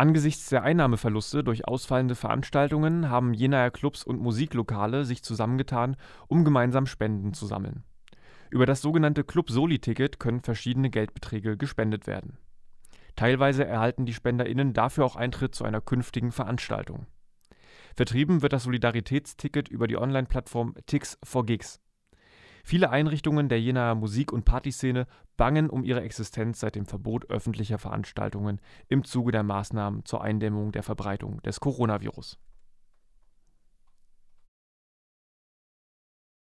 Angesichts der Einnahmeverluste durch ausfallende Veranstaltungen haben Jenaer Clubs und Musiklokale sich zusammengetan, um gemeinsam Spenden zu sammeln. Über das sogenannte Club-Soli-Ticket können verschiedene Geldbeträge gespendet werden. Teilweise erhalten die SpenderInnen dafür auch Eintritt zu einer künftigen Veranstaltung. Vertrieben wird das Solidaritätsticket über die Online-Plattform Tix for Gigs. Viele Einrichtungen der Jenaer Musik und Partyszene bangen um ihre Existenz seit dem Verbot öffentlicher Veranstaltungen im Zuge der Maßnahmen zur Eindämmung der Verbreitung des Coronavirus